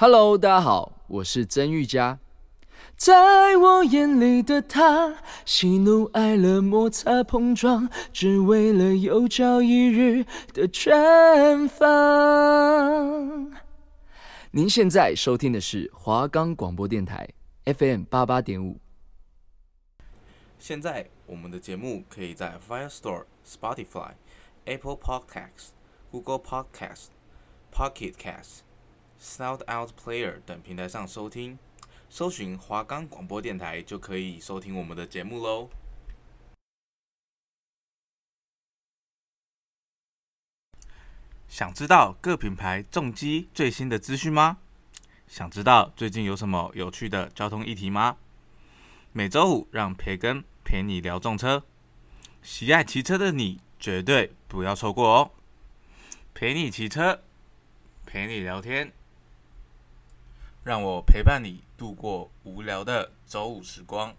Hello，大家好，我是曾玉佳。在我眼里的他，喜怒哀乐摩擦碰撞，只为了有朝一日的绽放。您现在收听的是华冈广播电台 FM 八八点五。现在我们的节目可以在 Firestore、Spotify、Apple Podcasts、Google Podcasts、Pocket Casts。Sound Out Player 等平台上收听，搜寻华冈广播电台就可以收听我们的节目喽。想知道各品牌重机最新的资讯吗？想知道最近有什么有趣的交通议题吗？每周五让培根陪你聊重车，喜爱骑车的你绝对不要错过哦！陪你骑车，陪你聊天。让我陪伴你度过无聊的周五时光。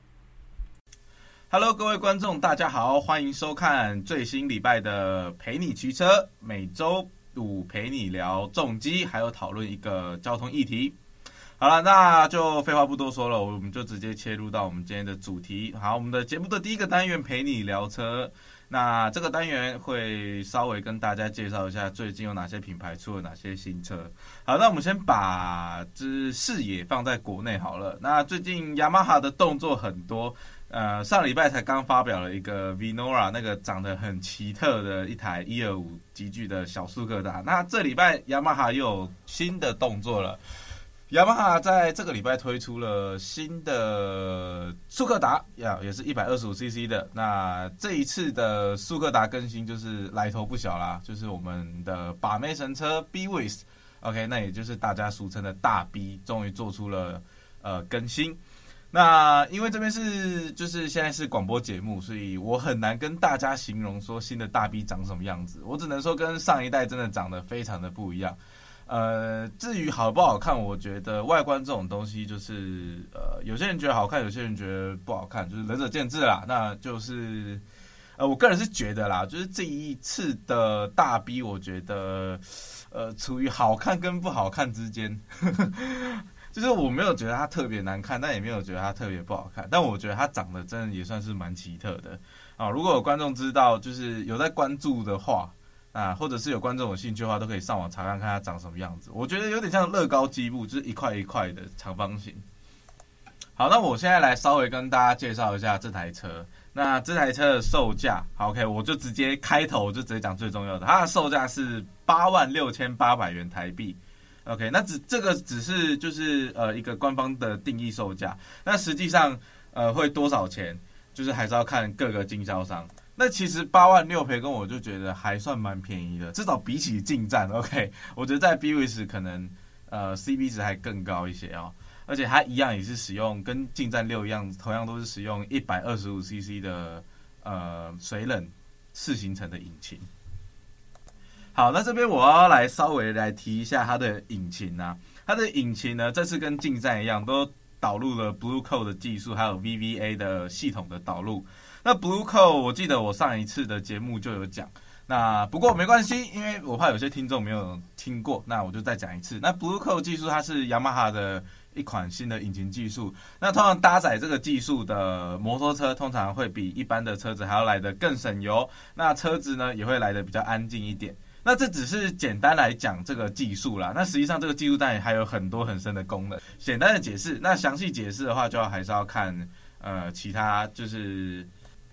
Hello，各位观众，大家好，欢迎收看最新礼拜的陪你骑车，每周五陪你聊重机，还有讨论一个交通议题。好了，那就废话不多说了，我们就直接切入到我们今天的主题。好，我们的节目的第一个单元陪你聊车。那这个单元会稍微跟大家介绍一下最近有哪些品牌出了哪些新车。好，那我们先把之视野放在国内好了。那最近雅马哈的动作很多，呃，上礼拜才刚发表了一个 Venora 那个长得很奇特的一台一二五级距的小速克达。那这礼拜雅马哈又有新的动作了。雅马哈在这个礼拜推出了新的速克达，呀，也是一百二十五 CC 的。那这一次的速克达更新就是来头不小啦，就是我们的把妹神车 B-Wiz，OK，那也就是大家俗称的大 B，终于做出了呃更新。那因为这边是就是现在是广播节目，所以我很难跟大家形容说新的大 B 长什么样子，我只能说跟上一代真的长得非常的不一样。呃，至于好不好看，我觉得外观这种东西就是，呃，有些人觉得好看，有些人觉得不好看，就是仁者见智啦。那就是，呃，我个人是觉得啦，就是这一次的大 B，我觉得，呃，处于好看跟不好看之间，就是我没有觉得它特别难看，但也没有觉得它特别不好看，但我觉得它长得真的也算是蛮奇特的啊。如果有观众知道，就是有在关注的话。啊，或者是有观众有兴趣的话，都可以上网查看看它长什么样子。我觉得有点像乐高积木，就是一块一块的长方形。好，那我现在来稍微跟大家介绍一下这台车。那这台车的售价，，OK，我就直接开头我就直接讲最重要的，它的售价是八万六千八百元台币。OK，那只这个只是就是呃一个官方的定义售价，那实际上呃会多少钱，就是还是要看各个经销商。那其实八万六培根我就觉得还算蛮便宜的，至少比起劲战，OK，我觉得在 B-Wiz 可能呃 CB 值还更高一些哦，而且它一样也是使用跟劲战六一样，同样都是使用一百二十五 CC 的呃水冷四行程的引擎。好，那这边我要来稍微来提一下它的引擎啊，它的引擎呢这次跟劲战一样，都导入了 Blue Code 的技术，还有 VVA 的系统的导入。那 Blue Code 我记得我上一次的节目就有讲，那不过没关系，因为我怕有些听众没有听过，那我就再讲一次。那 Blue Code 技术它是雅马哈的一款新的引擎技术，那通常搭载这个技术的摩托车通常会比一般的车子还要来得更省油，那车子呢也会来得比较安静一点。那这只是简单来讲这个技术啦，那实际上这个技术当然还有很多很深的功能。简单的解释，那详细解释的话就要还是要看呃其他就是。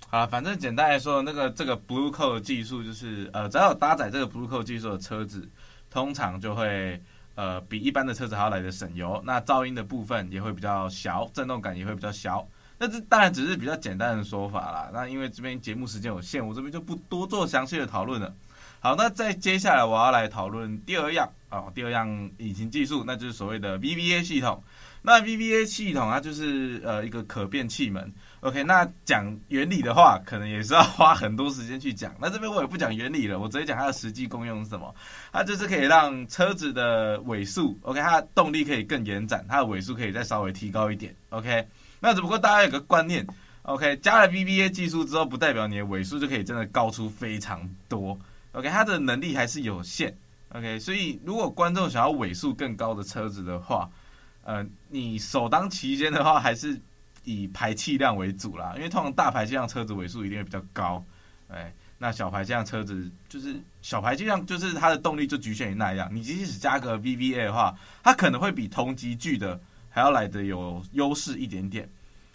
好，反正简单来说，那个这个 Blue Code 技术就是，呃，只要有搭载这个 Blue Code 技术的车子，通常就会，呃，比一般的车子还要来的省油。那噪音的部分也会比较小，震动感也会比较小。那这当然只是比较简单的说法啦。那因为这边节目时间有限，我这边就不多做详细的讨论了。好，那再接下来我要来讨论第二样啊、哦，第二样引擎技术，那就是所谓的 VVA 系统。那 VVA 系统它就是呃一个可变气门，OK。那讲原理的话，可能也是要花很多时间去讲。那这边我也不讲原理了，我直接讲它的实际功用是什么。它就是可以让车子的尾速，OK，它的动力可以更延展，它的尾速可以再稍微提高一点，OK。那只不过大家有个观念，OK，加了 BBA 技术之后，不代表你的尾速就可以真的高出非常多，OK。它的能力还是有限。OK，所以如果观众想要尾速更高的车子的话，呃，你首当其先的话，还是以排气量为主啦，因为通常大排气量车子尾数一定会比较高，哎，那小排气量车子就是小排气量，就是它的动力就局限于那样。你即使加个 VVA 的话，它可能会比同级距的还要来得有优势一点点。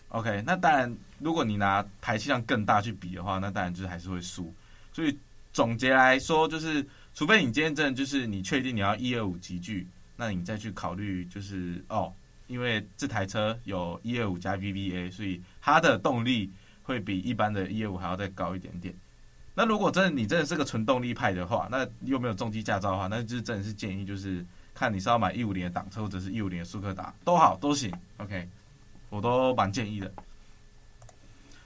OK，那当然，如果你拿排气量更大去比的话，那当然就是还是会输。所以总结来说，就是除非你今天真的就是你确定你要一二五级距，那你再去考虑就是哦，因为这台车有一二五加 VVA，所以它的动力会比一般的一二五还要再高一点点。那如果真的你真的是个纯动力派的话，那又没有重机驾照的话，那就是真的是建议就是看你是要买一五零的挡车或者是一五零的速克达都好都行，OK。我都蛮建议的。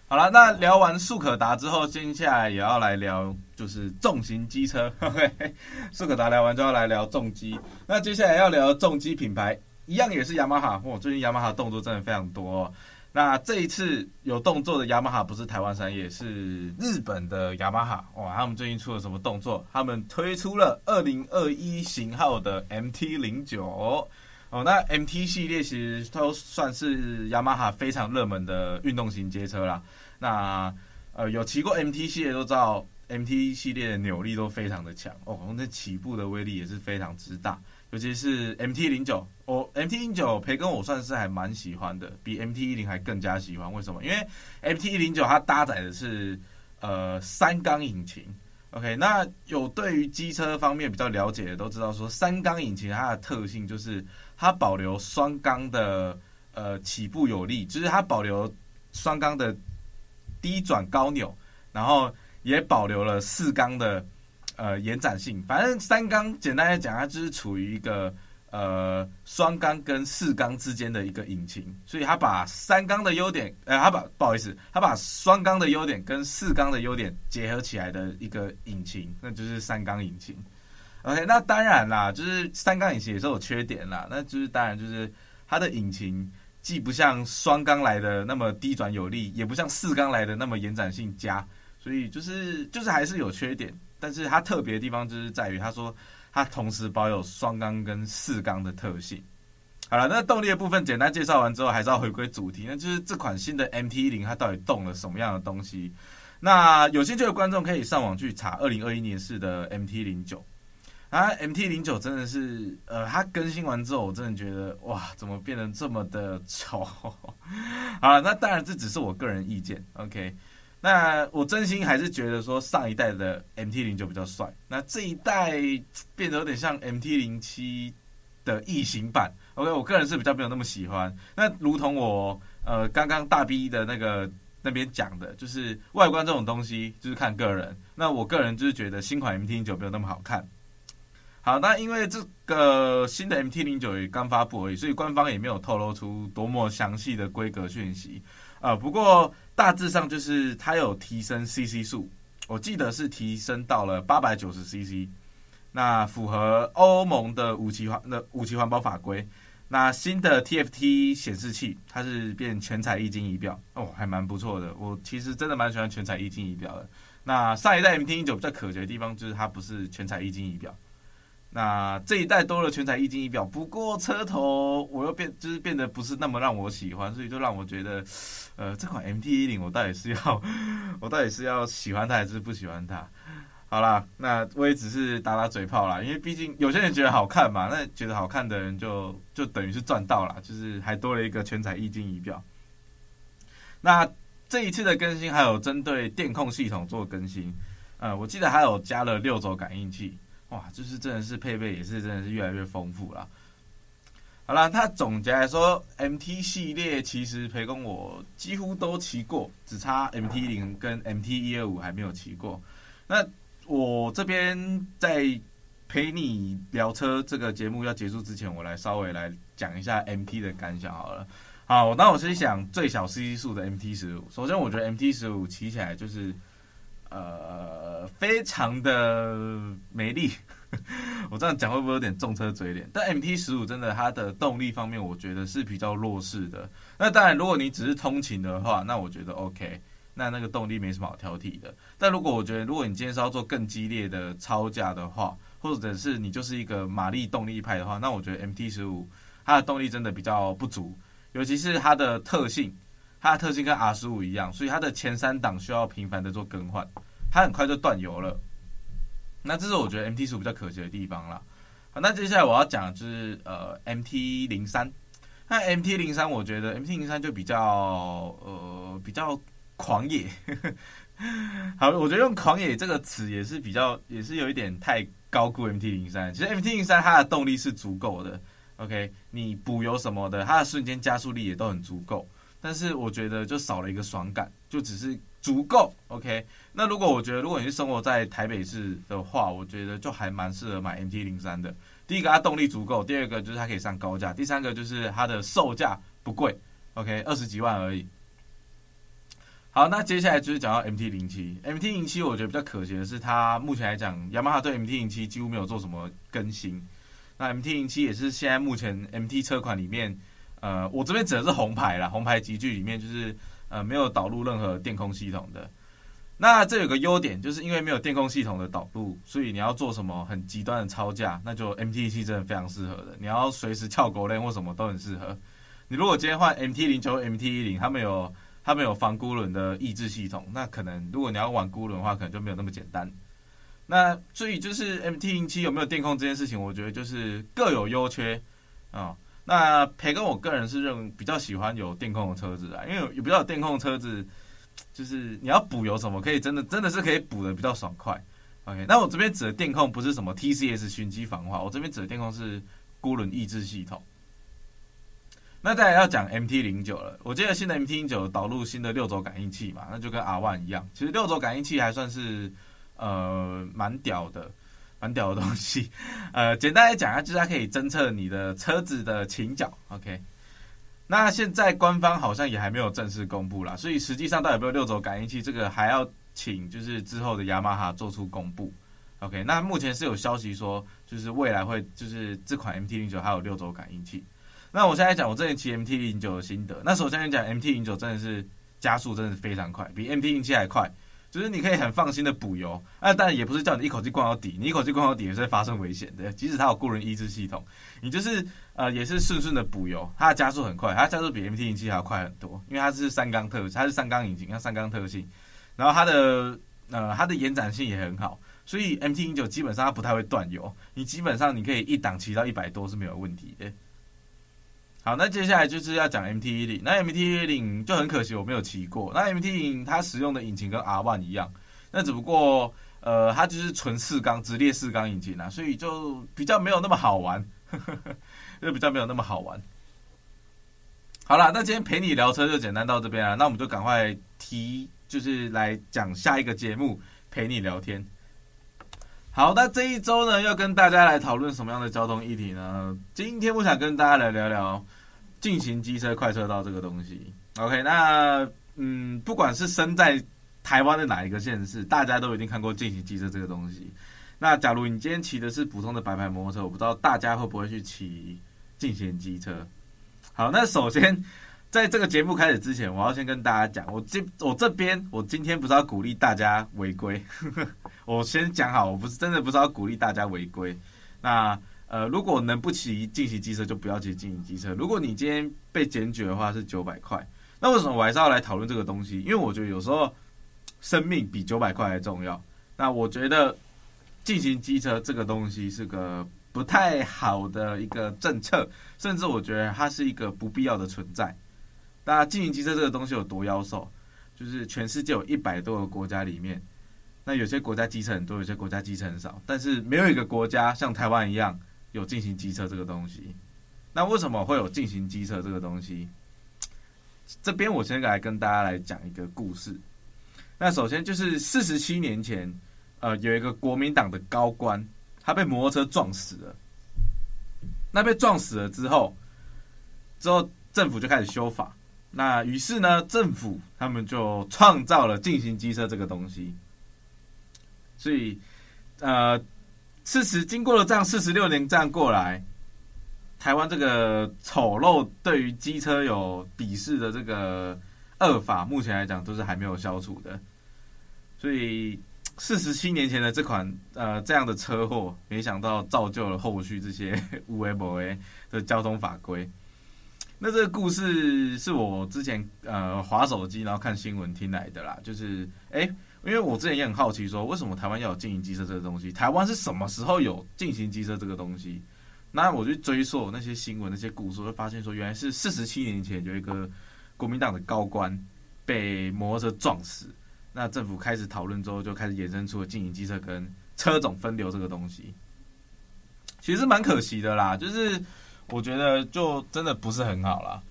好了，那聊完速可达之后，接下来也要来聊就是重型机车。OK，速可达聊完就要来聊重机。那接下来要聊重机品牌，一样也是雅马哈。哇，最近雅马哈动作真的非常多哦。那这一次有动作的雅马哈不是台湾山叶，是日本的雅马哈。哇，他们最近出了什么动作？他们推出了二零二一型号的 MT 零九。哦，那 MT 系列其实都算是雅马哈非常热门的运动型街车啦。那呃，有骑过 MT 系列都知道，MT 系列的扭力都非常的强哦，那起步的威力也是非常之大。尤其是 MT 零九，哦，MT 零九培根我算是还蛮喜欢的，比 MT 一零还更加喜欢。为什么？因为 MT 一零九它搭载的是呃三缸引擎。OK，那有对于机车方面比较了解的都知道，说三缸引擎它的特性就是。它保留双缸的呃起步有力，就是它保留双缸的低转高扭，然后也保留了四缸的呃延展性。反正三缸简单来讲，它就是处于一个呃双缸跟四缸之间的一个引擎，所以它把三缸的优点，呃，它把不好意思，它把双缸的优点跟四缸的优点结合起来的一个引擎，那就是三缸引擎。OK，那当然啦，就是三缸引擎也是有缺点啦。那就是当然就是它的引擎既不像双缸来的那么低转有力，也不像四缸来的那么延展性佳，所以就是就是还是有缺点。但是它特别的地方就是在于，他说它同时保有双缸跟四缸的特性。好了，那动力的部分简单介绍完之后，还是要回归主题，那就是这款新的 MT10 它到底动了什么样的东西？那有兴趣的观众可以上网去查二零二一年式的 MT09。啊，MT 零九真的是，呃，它更新完之后，我真的觉得，哇，怎么变得这么的丑？好了，那当然这只是我个人意见，OK。那我真心还是觉得说上一代的 MT 零九比较帅，那这一代变得有点像 MT 零七的异形版，OK。我个人是比较没有那么喜欢。那如同我呃刚刚大 B 的那个那边讲的，就是外观这种东西就是看个人。那我个人就是觉得新款 MT 零九没有那么好看。好，那因为这个新的 MT 零九也刚发布而已，所以官方也没有透露出多么详细的规格讯息。呃，不过大致上就是它有提升 CC 数，我记得是提升到了八百九十 CC，那符合欧盟的五期环的五期环保法规。那新的 TFT 显示器，它是变全彩液晶仪表哦，还蛮不错的。我其实真的蛮喜欢全彩液晶仪表的。那上一代 MT 一九比较可惜的地方就是它不是全彩液晶仪表。那这一代多了全彩液晶仪表，不过车头我又变，就是变得不是那么让我喜欢，所以就让我觉得，呃，这款 MT10 我到底是要，我到底是要喜欢它还是不喜欢它？好啦，那我也只是打打嘴炮啦，因为毕竟有些人觉得好看嘛，那觉得好看的人就就等于是赚到了，就是还多了一个全彩液晶仪表。那这一次的更新还有针对电控系统做更新，呃，我记得还有加了六轴感应器。哇，就是真的是配备也是真的是越来越丰富了。好了，他总结来说，MT 系列其实培根我几乎都骑过，只差 MT 零跟 MT 一二五还没有骑过。那我这边在陪你聊车这个节目要结束之前，我来稍微来讲一下 MT 的感想好了。好，那我先想最小 CC 数的 MT 十五。首先，我觉得 MT 十五骑起来就是。呃，非常的美丽。我这样讲会不会有点重车嘴脸？但 MT 十五真的它的动力方面，我觉得是比较弱势的。那当然，如果你只是通勤的话，那我觉得 OK，那那个动力没什么好挑剔的。但如果我觉得，如果你今天是要做更激烈的操驾的话，或者是你就是一个马力动力派的话，那我觉得 MT 十五它的动力真的比较不足，尤其是它的特性，它的特性跟 R 十五一样，所以它的前三档需要频繁的做更换，它很快就断油了。那这是我觉得 MT 十五比较可惜的地方啦。好，那接下来我要讲的就是呃 MT 零三，那 MT 零三我觉得 MT 零三就比较呃比较狂野。好，我觉得用“狂野”这个词也是比较，也是有一点太高估 MT 零三。其实 MT 零三它的动力是足够的，OK，你补油什么的，它的瞬间加速力也都很足够。但是我觉得就少了一个爽感，就只是足够，OK。那如果我觉得，如果你是生活在台北市的话，我觉得就还蛮适合买 MT 零三的。第一个，它动力足够；第二个，就是它可以上高架；第三个，就是它的售价不贵，OK，二十几万而已。好，那接下来就是讲到 MT 零七，MT 零七我觉得比较可惜的是，它目前来讲，雅马哈对 MT 零七几乎没有做什么更新。那 MT 零七也是现在目前 MT 车款里面，呃，我这边指的是红牌啦，红牌集聚里面就是呃没有导入任何电控系统的。那这有个优点，就是因为没有电控系统的导入，所以你要做什么很极端的操驾，那就 MT 零七真的非常适合的。你要随时翘狗链或什么都很适合。你如果今天换 MT 零九、MT 一零，他们有。它没有防孤轮的抑制系统，那可能如果你要玩孤轮的话，可能就没有那么简单。那所以就是 MT 零七有没有电控这件事情，我觉得就是各有优缺啊、那培根我个人是认为比较喜欢有电控的车子啊，因为有比较有电控的车子，就是你要补油什么，可以真的真的是可以补的比较爽快。OK，那我这边指的电控不是什么 TCS 循迹防滑，我这边指的电控是孤轮抑制系统。那再来要讲 MT 零九了，我记得新的 MT 零九导入新的六轴感应器嘛，那就跟 R One 一样，其实六轴感应器还算是呃蛮屌的，蛮屌的东西。呃，简单来讲啊，就是它可以侦测你的车子的倾角。OK，那现在官方好像也还没有正式公布啦，所以实际上到底有没有六轴感应器，这个还要请就是之后的雅马哈做出公布。OK，那目前是有消息说，就是未来会就是这款 MT 零九还有六轴感应器。那我现在讲我之前骑 MT 零九的心得。那首先讲 MT 零九真的是加速真的是非常快，比 MT 零七还快，就是你可以很放心的补油。那当然也不是叫你一口气灌到底，你一口气灌到底也是会发生危险的。即使它有孤轮抑制系统，你就是呃也是顺顺的补油，它的加速很快，它加速比 MT 零七还要快很多，因为它是三缸特，它是三缸引擎，它三缸特性，然后它的呃它的延展性也很好，所以 MT 零九基本上它不太会断油，你基本上你可以一档骑到一百多是没有问题的。好，那接下来就是要讲 MT 一零。那 MT 一零就很可惜我没有骑过。那 MT 一零它使用的引擎跟 R One 一样，那只不过呃它就是纯四缸直列四缸引擎啊，所以就比较没有那么好玩，呵 呵就比较没有那么好玩。好了，那今天陪你聊车就简单到这边了，那我们就赶快提，就是来讲下一个节目陪你聊天。好，那这一周呢，要跟大家来讨论什么样的交通议题呢？今天我想跟大家来聊聊进行机车快车道这个东西。OK，那嗯，不管是身在台湾的哪一个县市，大家都一定看过进行机车这个东西。那假如你今天骑的是普通的白牌摩托车，我不知道大家会不会去骑进行机车。好，那首先。在这个节目开始之前，我要先跟大家讲，我这我这边我今天不是要鼓励大家违规，我先讲好，我不是真的不是要鼓励大家违规。那呃，如果能不骑进行机车，就不要骑进行机车。如果你今天被检举的话，是九百块。那为什么我还是要来讨论这个东西？因为我觉得有时候生命比九百块还重要。那我觉得进行机车这个东西是个不太好的一个政策，甚至我觉得它是一个不必要的存在。大家进行机车这个东西有多妖兽？就是全世界有一百多个国家里面，那有些国家机车很多，有些国家机车很少，但是没有一个国家像台湾一样有进行机车这个东西。那为什么会有进行机车这个东西？这边我先来跟大家来讲一个故事。那首先就是四十七年前，呃，有一个国民党的高官，他被摩托车撞死了。那被撞死了之后，之后政府就开始修法。那于是呢，政府他们就创造了进行机车这个东西。所以，呃，事实经过了这样四十六年这样过来，台湾这个丑陋对于机车有鄙视的这个恶法，目前来讲都是还没有消除的。所以，四十七年前的这款呃这样的车祸，没想到造就了后续这些 无为不为的交通法规。那这个故事是我之前呃滑手机然后看新闻听来的啦，就是哎，因为我之前也很好奇说，为什么台湾要有经营机车这个东西？台湾是什么时候有进行机车这个东西？那我去追溯那些新闻、那些故事，会发现说，原来是四十七年前有一个国民党的高官被摩托车撞死。那政府开始讨论之后，就开始衍生出了经营机车跟车种分流这个东西。其实蛮可惜的啦，就是。我觉得就真的不是很好啦。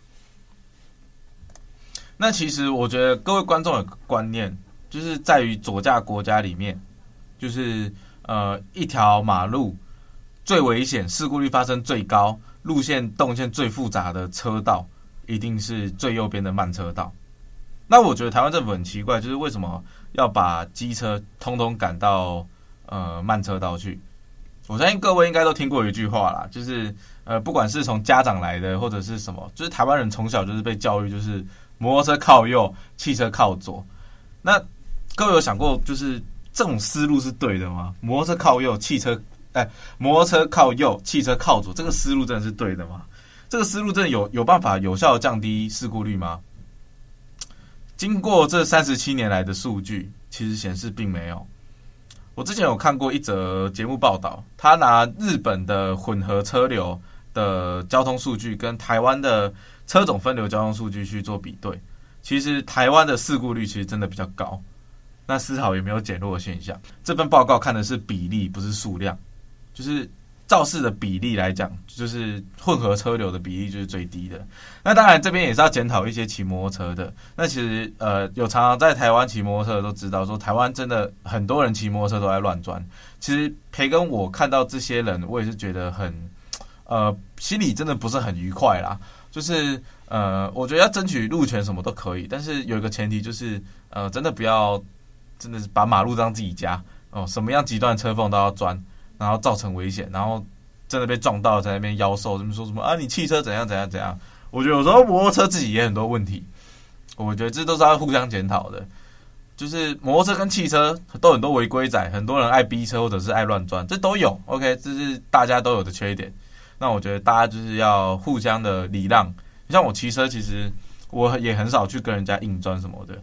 那其实我觉得各位观众有个观念，就是在于左驾国家里面，就是呃一条马路最危险、事故率发生最高、路线动线最复杂的车道，一定是最右边的慢车道。那我觉得台湾政府很奇怪，就是为什么要把机车通通赶到呃慢车道去？我相信各位应该都听过一句话啦，就是。呃，不管是从家长来的，或者是什么，就是台湾人从小就是被教育，就是摩托车靠右，汽车靠左。那各位有想过，就是这种思路是对的吗？摩托车靠右，汽车哎，摩托车靠右，汽车靠左，这个思路真的是对的吗？这个思路真的有有办法有效降低事故率吗？经过这三十七年来的数据，其实显示并没有。我之前有看过一则节目报道，他拿日本的混合车流。的交通数据跟台湾的车种分流交通数据去做比对，其实台湾的事故率其实真的比较高，那丝毫也没有减弱的现象。这份报告看的是比例，不是数量，就是肇事的比例来讲，就是混合车流的比例就是最低的。那当然这边也是要检讨一些骑摩托车的。那其实呃，有常常在台湾骑摩托车的都知道，说台湾真的很多人骑摩托车都在乱钻。其实培根我看到这些人，我也是觉得很。呃，心里真的不是很愉快啦。就是呃，我觉得要争取路权什么都可以，但是有一个前提就是，呃，真的不要真的是把马路当自己家哦，什么样极端车缝都要钻，然后造成危险，然后真的被撞到在那边夭寿，这么说什么啊？你汽车怎样怎样怎样？我觉得有时候摩托车自己也很多问题，我觉得这都是要互相检讨的。就是摩托车跟汽车都很多违规仔，很多人爱逼车或者是爱乱钻，这都有。OK，这是大家都有的缺点。那我觉得大家就是要互相的礼让。像我骑车，其实我也很少去跟人家硬钻什么的。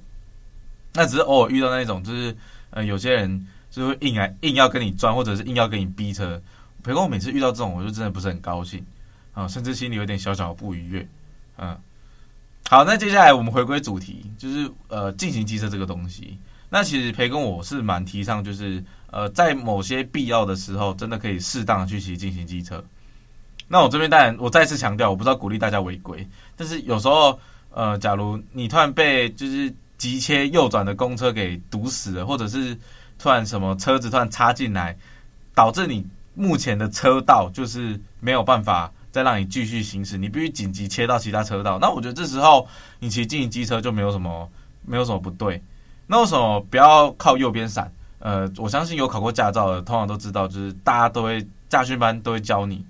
那只是偶尔遇到那种，就是呃，有些人就会硬来硬要跟你钻，或者是硬要跟你逼车。不过我每次遇到这种，我就真的不是很高兴啊，甚至心里有点小小的不愉悦。嗯，好，那接下来我们回归主题，就是呃，进行机车这个东西。那其实培根我是蛮提倡，就是呃，在某些必要的时候，真的可以适当的去骑进行机车。那我这边当然，我再次强调，我不知道鼓励大家违规，但是有时候，呃，假如你突然被就是急切右转的公车给堵死了，或者是突然什么车子突然插进来，导致你目前的车道就是没有办法再让你继续行驶，你必须紧急切到其他车道。那我觉得这时候你骑进行机车就没有什么没有什么不对。那为什么不要靠右边闪？呃，我相信有考过驾照的，通常都知道，就是大家都会驾训班都会教你。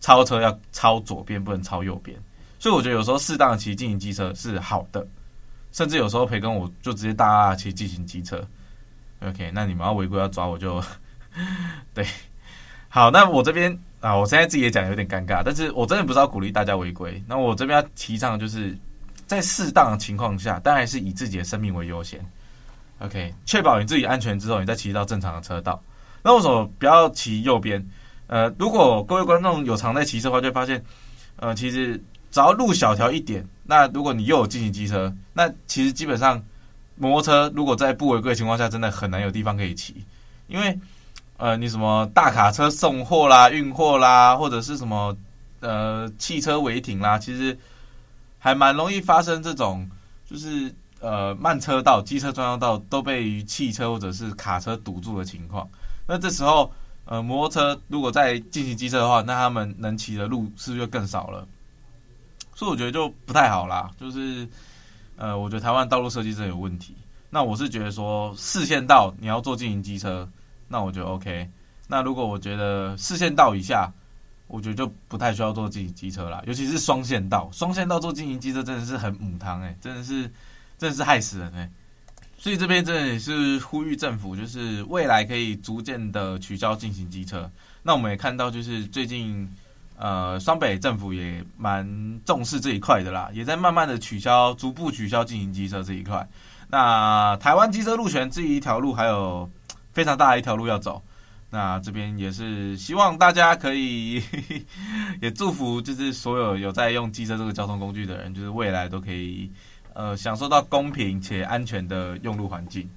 超车要超左边，不能超右边，所以我觉得有时候适当的骑进行机车是好的，甚至有时候培根我就直接大骑进行机车。OK，那你们要违规要抓我就 对，好，那我这边啊，我现在自己也讲有点尴尬，但是我真的不是要鼓励大家违规。那我这边要提倡就是在适当的情况下，当然是以自己的生命为优先。OK，确保你自己安全之后，你再骑到正常的车道。那为什么不要骑右边？呃，如果各位观众有常在骑车的话，就发现，呃，其实只要路小条一点，那如果你又有进行机车，那其实基本上摩托车如果在不违规的情况下，真的很难有地方可以骑，因为呃，你什么大卡车送货啦、运货啦，或者是什么呃汽车违停啦，其实还蛮容易发生这种，就是呃慢车道、机车专用道都被汽车或者是卡车堵住的情况，那这时候。呃，摩托车如果在进行机车的话，那他们能骑的路是不是就更少了？所以我觉得就不太好啦。就是，呃，我觉得台湾道路设计真有问题。那我是觉得说，四线道你要做经营机车，那我觉得 OK。那如果我觉得四线道以下，我觉得就不太需要做经营机车啦。尤其是双线道，双线道做经营机车真的是很母汤诶，真的是，真的是害死人诶。所以这边真的也是呼吁政府，就是未来可以逐渐的取消禁行机车。那我们也看到，就是最近呃双北政府也蛮重视这一块的啦，也在慢慢的取消，逐步取消禁行机车这一块。那台湾机车路权这一条路还有非常大的一条路要走。那这边也是希望大家可以，也祝福就是所有有在用机车这个交通工具的人，就是未来都可以。呃，享受到公平且安全的用路环境。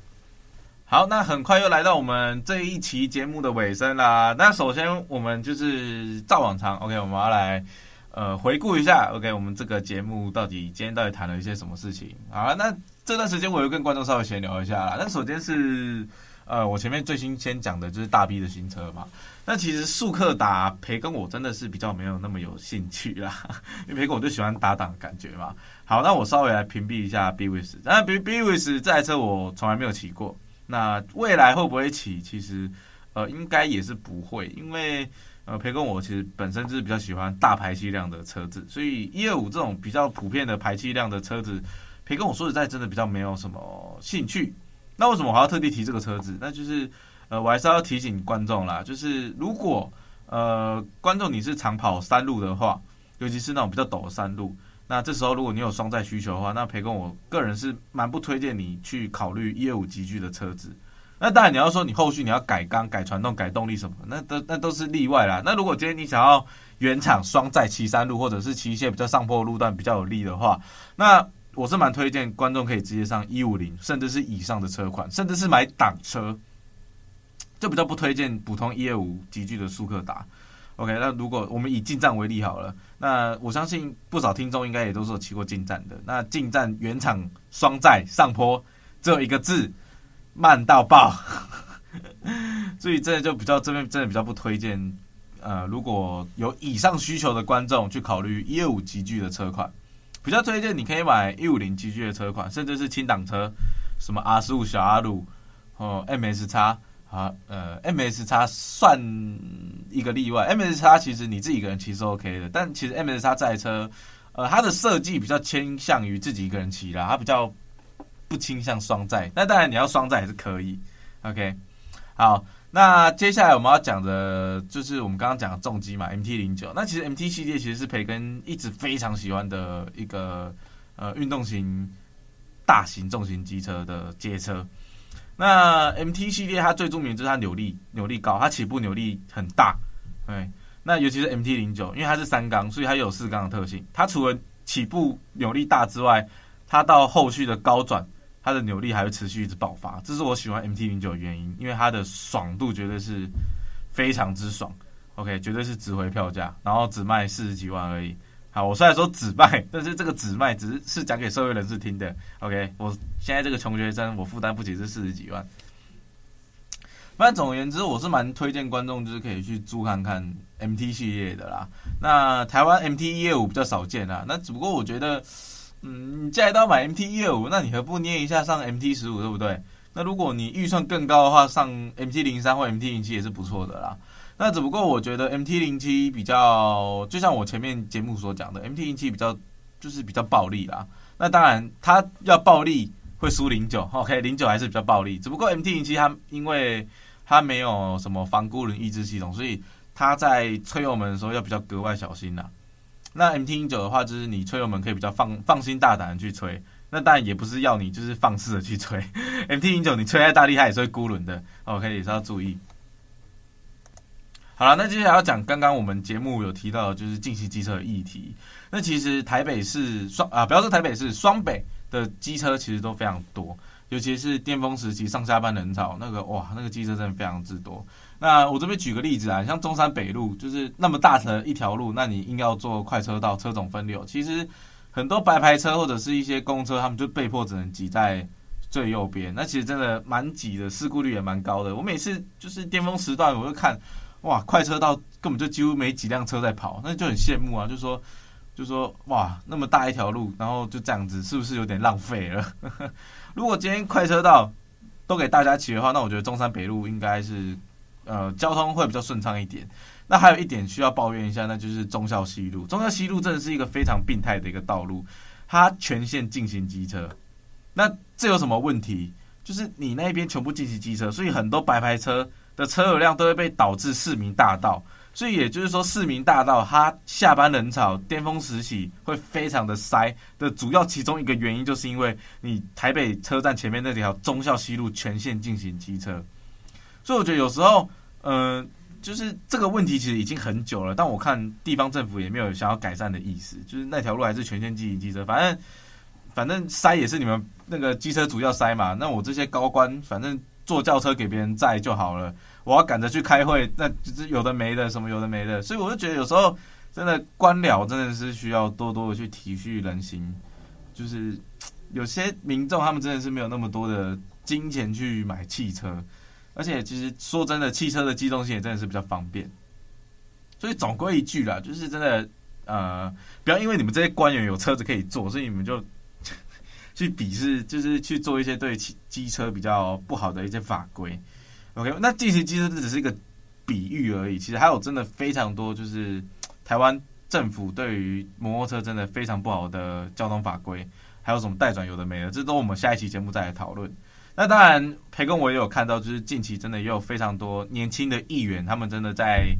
好，那很快又来到我们这一期节目的尾声啦。那首先，我们就是照往常，OK，我们要来呃回顾一下，OK，我们这个节目到底今天到底谈了一些什么事情？好，那这段时间我又跟观众稍微闲聊一下啦。那首先是呃，我前面最新先讲的就是大 B 的新车嘛。那其实速克达培根我真的是比较没有那么有兴趣啦，因为培根我就喜欢打档的感觉嘛。好，那我稍微来屏蔽一下 Bwiz。那 Bwiz 这台车我从来没有骑过，那未来会不会起？其实呃应该也是不会，因为呃培根我其实本身就是比较喜欢大排气量的车子，所以一二五这种比较普遍的排气量的车子，培根我说实在真的比较没有什么兴趣。那为什么我还要特地提这个车子？那就是呃我还是要提醒观众啦，就是如果呃观众你是常跑山路的话，尤其是那种比较陡的山路。那这时候，如果你有双载需求的话，那培根我个人是蛮不推荐你去考虑一二五级距的车子。那当然，你要说你后续你要改缸、改传动、改动力什么，那都那都是例外啦。那如果今天你想要原厂双载骑山路，或者是骑一些比较上坡路段比较有力的话，那我是蛮推荐观众可以直接上一五零，甚至是以上的车款，甚至是买挡车，就比较不推荐普通一二五级距的速克达。OK，那如果我们以进站为例好了，那我相信不少听众应该也都是有骑过进站的。那进站原厂双载上坡，只有一个字，慢到爆。所以这就比较这边真的比较不推荐。呃，如果有以上需求的观众去考虑一二五级距的车款，比较推荐你可以买一五零级距的车款，甚至是轻档车，什么 R 十五小阿鲁哦，MSX。啊，呃，M S X 算一个例外。M S X 其实你自己一个人骑是 OK 的，但其实 M S X 这台车，呃，它的设计比较倾向于自己一个人骑啦，它比较不倾向双载。那当然你要双载也是可以。OK，好，那接下来我们要讲的就是我们刚刚讲的重机嘛，M T 零九。那其实 M T 系列其实是培根一直非常喜欢的一个呃运动型大型重型机车的街车。那 MT 系列它最著名就是它扭力扭力高，它起步扭力很大，对。那尤其是 MT 零九，因为它是三缸，所以它有四缸的特性。它除了起步扭力大之外，它到后续的高转，它的扭力还会持续一直爆发。这是我喜欢 MT 零九的原因，因为它的爽度绝对是非常之爽。OK，绝对是值回票价，然后只卖四十几万而已。好，我虽然说只卖，但是这个只卖只是是讲给社会人士听的。OK，我现在这个穷学生，我负担不起这四十几万。反正总而言之，我是蛮推荐观众就是可以去租看看 MT 系列的啦。那台湾 MT 一二五比较少见啊，那只不过我觉得，嗯，你既然都要买 MT 一二五，那你何不捏一下上 MT 十五，对不对？那如果你预算更高的话，上 MT 零三或 MT 零七也是不错的啦。那只不过我觉得 MT 零七比较，就像我前面节目所讲的，MT 零七比较就是比较暴力啦。那当然，它要暴力会输零九，OK，零九还是比较暴力。只不过 MT 零七它因为它没有什么防孤轮抑制系统，所以它在吹油门的时候要比较格外小心啦。那 MT 零九的话，就是你吹油门可以比较放放心大胆的去吹。那当然也不是要你就是放肆的去吹，MT 零九你吹太大力，它也是会孤轮的，OK，也是要注意。好了，那接下来要讲刚刚我们节目有提到的就是禁行机车的议题。那其实台北市双啊，不要说台北市，双北的机车其实都非常多，尤其是巅峰时期上下班人潮，那个哇，那个机车真的非常之多。那我这边举个例子啊，像中山北路就是那么大的一条路，那你硬要做快车道，车种分流，其实很多白牌车或者是一些公车，他们就被迫只能挤在最右边。那其实真的蛮挤的，事故率也蛮高的。我每次就是巅峰时段，我就看。哇，快车道根本就几乎没几辆车在跑，那就很羡慕啊！就说，就说哇，那么大一条路，然后就这样子，是不是有点浪费了？如果今天快车道都给大家骑的话，那我觉得中山北路应该是呃交通会比较顺畅一点。那还有一点需要抱怨一下，那就是忠孝西路。忠孝西路真的是一个非常病态的一个道路，它全线禁行机车。那这有什么问题？就是你那边全部进行机车，所以很多白牌车的车流量都会被导致市民大道。所以也就是说，市民大道它下班人潮巅峰时期会非常的塞的主要其中一个原因，就是因为你台北车站前面那条忠孝西路全线进行机车。所以我觉得有时候，嗯、呃，就是这个问题其实已经很久了，但我看地方政府也没有想要改善的意思，就是那条路还是全线进行机车，反正反正塞也是你们那个机车主要塞嘛，那我这些高官反正坐轿车给别人载就好了。我要赶着去开会，那就是有的没的，什么有的没的，所以我就觉得有时候真的官僚真的是需要多多的去体恤人心，就是有些民众他们真的是没有那么多的金钱去买汽车，而且其实说真的，汽车的机动性也真的是比较方便，所以总归一句啦，就是真的呃，不要因为你们这些官员有车子可以坐，所以你们就去鄙视，就是去做一些对机车比较不好的一些法规。OK，那进行机车这只是一个比喻而已，其实还有真的非常多，就是台湾政府对于摩托车真的非常不好的交通法规，还有什么待转有的没的，这都我们下一期节目再来讨论。那当然，培根我也有看到，就是近期真的也有非常多年轻的议员，他们真的在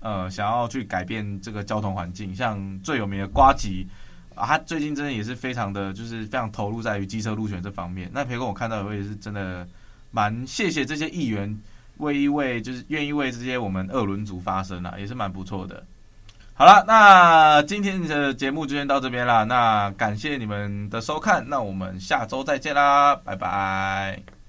呃想要去改变这个交通环境，像最有名的瓜吉啊，他最近真的也是非常的就是非常投入在于机车路权这方面。那培根我看到我也是真的。蛮谢谢这些议员为一为就是愿意为这些我们二轮族发声啊，也是蛮不错的。好了，那今天的节目就先到这边啦。那感谢你们的收看，那我们下周再见啦，拜拜。